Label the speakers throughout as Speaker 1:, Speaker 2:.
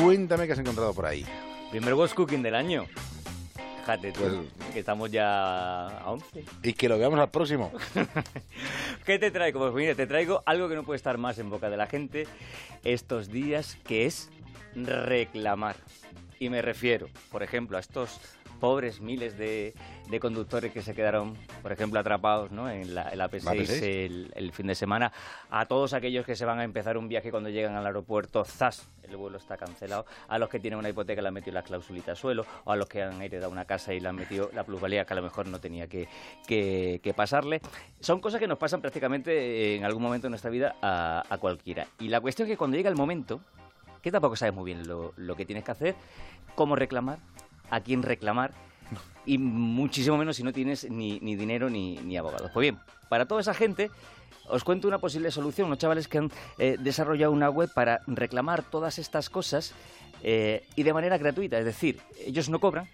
Speaker 1: Cuéntame qué has encontrado por ahí.
Speaker 2: Primer Ghost Cooking del año. Fíjate, tú,
Speaker 1: Pues-
Speaker 2: que estamos ya a 11.
Speaker 1: Y que lo veamos al próximo.
Speaker 2: ¿Qué te traigo? Pues mira, te traigo algo que no puede estar más en boca de la gente estos días, que es reclamar. Y me refiero, por ejemplo, a estos pobres miles de, de conductores que se quedaron, por ejemplo, atrapados ¿no? en la, en la P6,
Speaker 1: ¿La P6?
Speaker 2: El, el fin de semana, a todos aquellos que se van a empezar un viaje cuando llegan al aeropuerto, ¡zas! El vuelo está cancelado, a los que tienen una hipoteca le han metido las clausulitas suelo, o a los que han heredado una casa y le han metido la plusvalía que a lo mejor no tenía que, que- que pasarle. Son cosas que nos pasan prácticamente en algún momento de nuestra vida a, a cualquiera. Y la cuestión es que cuando llega el momento, que tampoco sabes muy bien lo, lo que tienes que hacer, cómo reclamar, a quién reclamar, y muchísimo menos si no tienes ni, ni dinero ni, ni abogados. Pues bien, para toda esa gente os cuento una posible solución. Unos chavales que han eh, desarrollado una web para reclamar todas estas cosas eh, y de manera gratuita. Es decir, ellos no cobran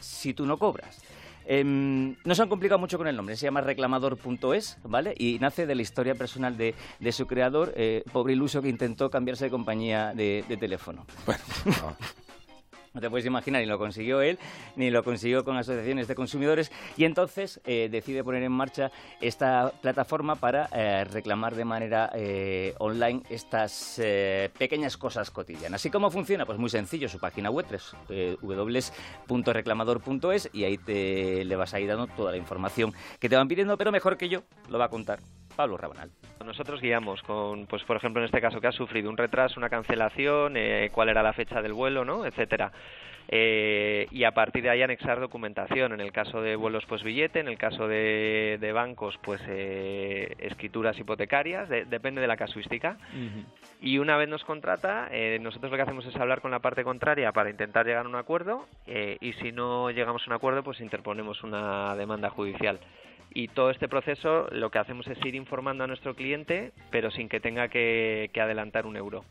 Speaker 2: si tú no cobras. Em, no se han complicado mucho con el nombre, se llama reclamador.es, ¿vale? Y nace de la historia personal de, de su creador, eh, pobre iluso que intentó cambiarse de compañía de, de teléfono. No te puedes imaginar, ni lo consiguió él, ni lo consiguió con asociaciones de consumidores, y entonces eh, decide poner en marcha esta plataforma para eh, reclamar de manera eh, online estas pequeñas cosas cotidianas. ¿Y cómo funciona? Pues muy sencillo, su página web es www.reclamador.es y ahí te, le vas a ir dando toda la información que te van pidiendo, pero mejor que yo lo va a contar Pablo Rabanal.
Speaker 3: Nosotros guiamos con, pues por ejemplo en este caso que ha sufrido un retraso, una cancelación, eh, cuál era la fecha del vuelo, ¿no? etcétera. Eh, y a partir de ahí anexar documentación. En el caso de vuelos, pues billete. En el caso de, de bancos, pues eh, escrituras hipotecarias. de- depende de la casuística. Y una vez nos contrata, eh, nosotros lo que hacemos es hablar con la parte contraria para intentar llegar a un acuerdo. eh, y si no llegamos a un acuerdo, pues interponemos una demanda judicial. Y todo este proceso lo que hacemos es ir informando a nuestro cliente, pero sin que tenga que, que adelantar un euro.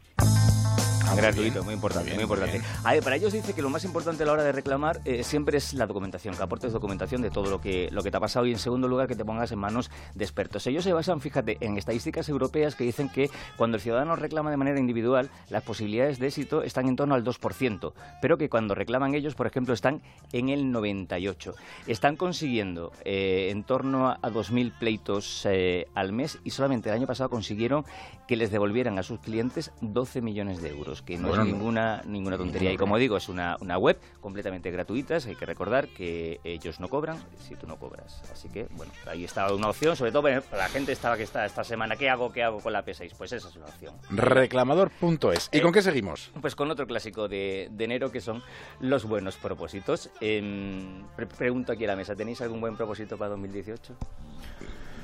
Speaker 2: Gratuito, muy importante, muy, importante. A ver, para ellos dice que lo más importante a la hora de reclamar eh, siempre es la documentación, que aportes documentación de todo lo que, lo que te ha pasado y en segundo lugar que te pongas en manos de expertos. Ellos se basan, fíjate, en estadísticas europeas que dicen que cuando el ciudadano reclama de manera individual, las posibilidades de éxito están en torno al 2%, pero que cuando reclaman ellos, por ejemplo, están en el 98%. Están consiguiendo eh, en torno a 2.000 pleitos eh, al mes y solamente el año pasado consiguieron que les devolvieran a sus clientes 12 millones de euros, que no
Speaker 1: Bueno,
Speaker 2: es ninguna, ninguna tontería. Y como digo, es una, una web completamente gratuita, hay que recordar que ellos no cobran si tú no cobras. Así que, bueno, ahí está una opción, sobre todo para la gente estaba que está esta semana, ¿qué hago, qué hago con la P6? Pues esa es una opción.
Speaker 1: Reclamador.es. ¿Y con qué seguimos?
Speaker 2: Pues con otro clásico de, de enero que son los buenos propósitos. Em, pre- pregunto aquí a la mesa, ¿tenéis algún buen propósito para 2018?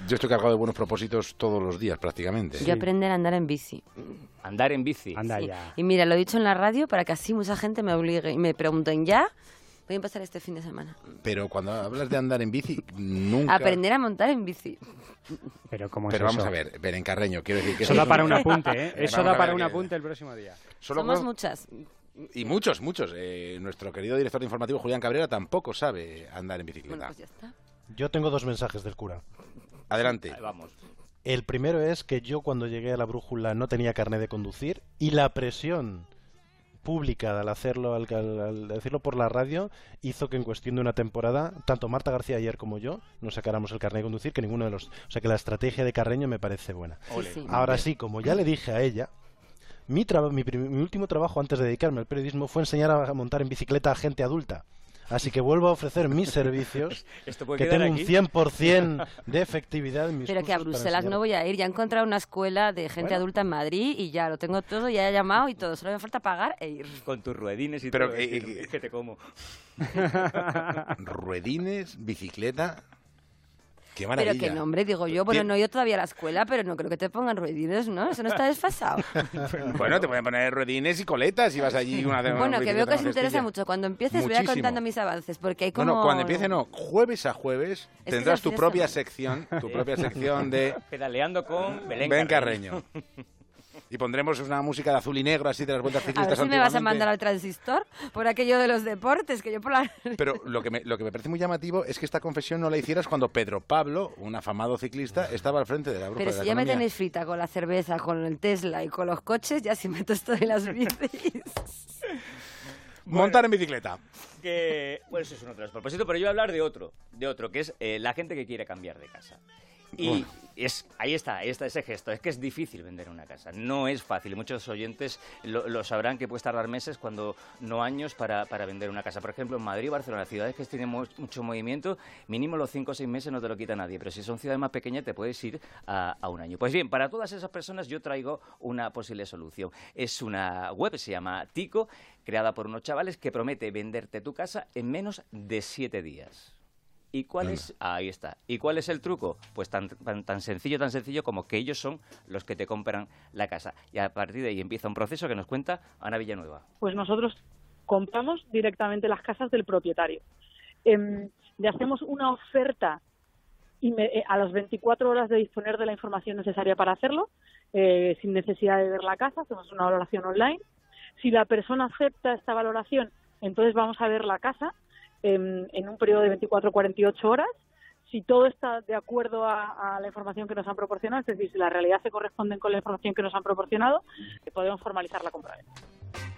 Speaker 1: Yo estoy cargado de buenos propósitos todos los días, prácticamente.
Speaker 4: Yo aprender a andar en bici.
Speaker 2: Andar en bici.
Speaker 5: Anda
Speaker 4: Sí.
Speaker 5: ya.
Speaker 4: Y mira, lo he dicho en la radio para que así mucha gente me obligue y me pregunten ya. Voy a empezar este fin de semana.
Speaker 1: Pero cuando hablas de andar en bici, nunca...
Speaker 4: Aprender a montar en bici.
Speaker 5: Pero como
Speaker 1: Pero vamos a ver, Berencarreño, quiero decir que...
Speaker 5: Eso da
Speaker 1: es
Speaker 5: para
Speaker 1: un-
Speaker 5: un apunte, ¿eh? Eso
Speaker 1: Vamos
Speaker 5: da
Speaker 1: a
Speaker 5: para
Speaker 1: ver
Speaker 5: un apunte el próximo día.
Speaker 1: Solo
Speaker 4: Somos muchas.
Speaker 1: Y muchos, muchos. Eh, nuestro querido director de informativo, Julián Cabrera, tampoco sabe andar en bicicleta.
Speaker 4: Bueno, pues ya está.
Speaker 6: Yo tengo dos mensajes del cura.
Speaker 1: Adelante.
Speaker 2: Ahí vamos.
Speaker 6: El primero es que yo cuando llegué a la brújula no tenía carnet de conducir y la presión pública al hacerlo, al, al- al decirlo por la radio, hizo que en cuestión de una temporada, tanto Marta García ayer como yo, nos sacáramos el carnet de conducir, que ninguno de los... O sea que la estrategia de Carreño me parece buena.
Speaker 4: Sí, sí.
Speaker 6: Ahora sí, como ya le dije a ella, mi, traba- mi, mi último trabajo antes de dedicarme al periodismo fue enseñar a montar en bicicleta a gente adulta. Así que vuelvo a ofrecer mis servicios,
Speaker 2: Esto puede
Speaker 6: que tengo un
Speaker 2: aquí.
Speaker 6: 100% de efectividad en mis
Speaker 4: Pero que a Bruselas no voy a ir. Ya he encontrado una escuela de gente
Speaker 6: Bueno.
Speaker 4: adulta en Madrid y ya lo tengo todo, ya he llamado y todo. Solo me falta pagar e ir.
Speaker 2: Con tus ruedines y
Speaker 1: Pero,
Speaker 2: todo. decir,
Speaker 1: eh,
Speaker 2: que te como.
Speaker 1: Ruedines, bicicleta... Qué
Speaker 4: Pero qué nombre, digo yo. Bueno, no he ido todavía a la escuela, pero no creo que te pongan ruedines, ¿no? Eso no está desfasado.
Speaker 1: Bueno, te pueden poner ruedines y coletas y vas allí una una
Speaker 4: bueno, que veo que os interesa mucho. Cuando empieces voy a contando mis avances, porque hay como...
Speaker 1: no, cuando empiece no. Jueves a jueves tendrás tu
Speaker 4: de
Speaker 1: propia sección, tu propia sección de
Speaker 2: Pedaleando con Belén,
Speaker 1: Ben
Speaker 2: Carreño.
Speaker 1: Carreño. Y pondremos una música de azul y negro así de las vueltas
Speaker 4: A
Speaker 1: ciclistas
Speaker 4: ver si me vas a mandar al transistor por aquello de los deportes, que yo por la...
Speaker 1: Pero lo que, me, lo que me parece muy llamativo es que esta confesión no la hicieras cuando Pedro Pablo, un afamado ciclista, estaba al frente de la bruja
Speaker 4: Pero
Speaker 1: de la
Speaker 4: si ya me
Speaker 1: economía.
Speaker 4: tenéis frita con la cerveza, con el Tesla y con los coches, ya si meto esto de las bicis.
Speaker 1: montar en bicicleta.
Speaker 2: que bueno eso es uno de los propósitos pero yo voy a hablar de otro de otro que es eh, la gente que quiere cambiar de casa y es ahí está ahí está ese gesto. Es que es difícil vender una casa. No es fácil. Muchos oyentes lo, lo sabrán que puedes tardar meses cuando no años para, para vender una casa. Por ejemplo en Madrid Barcelona ciudades que tienen mu- mucho movimiento mínimo los 5 o 6 meses no te lo quita nadie. Pero si son ciudades más pequeñas te puedes ir a, a un año. Pues bien para todas esas personas yo traigo una posible solución. Es una web se llama Tico creada por unos chavales que promete venderte tu casa en menos de siete días. ¿Y cuál es? Ahí está. ¿Y cuál es el truco? Pues tan, tan, tan sencillo, tan sencillo como que ellos son los que te compran la casa. Y a partir de ahí empieza un proceso que nos cuenta Ana Villanueva.
Speaker 7: pues nosotros compramos directamente las casas del propietario. Em, le hacemos una oferta eh, a las 24 horas de disponer de la información necesaria para hacerlo, eh, sin necesidad de ver la casa, hacemos una valoración online. Si la persona acepta esta valoración, entonces vamos a ver la casa en un periodo de 24 o 48 horas. Si todo está de acuerdo a, a la información que nos han proporcionado, es decir, si la realidad se corresponde con la información que nos han proporcionado, podemos formalizar la compra.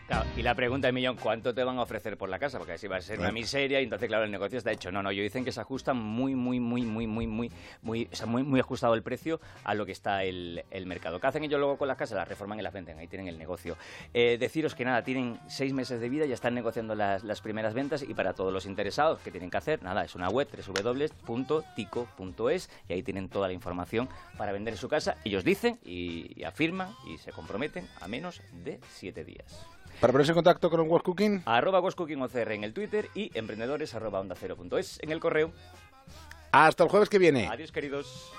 Speaker 2: Claro, y la pregunta de millón, ¿cuánto te van a ofrecer por la casa? Porque así va a ser una miseria y entonces, claro, el negocio está hecho. No, no, ellos dicen que se ajustan muy, muy, muy, muy, muy, muy, muy, o sea, muy, muy ajustado el precio a lo que está el, el mercado. ¿Qué hacen ellos luego con las casas? Las reforman y las venden, ahí tienen el negocio. Eh, deciros que nada, tienen seis meses de vida, ya están negociando las, las primeras ventas y para todos los interesados, ¿qué tienen que hacer? Nada, es una web, www.tico.es y ahí tienen toda la información para vender su casa. Ellos dicen y, y afirman y se comprometen a menos de siete días
Speaker 1: Para ponerse en contacto con World Cooking,
Speaker 2: arroba OCR en el Twitter y emprendedores arroba onda cero punto es en el correo.
Speaker 1: hasta el jueves que viene.
Speaker 2: Adiós, queridos.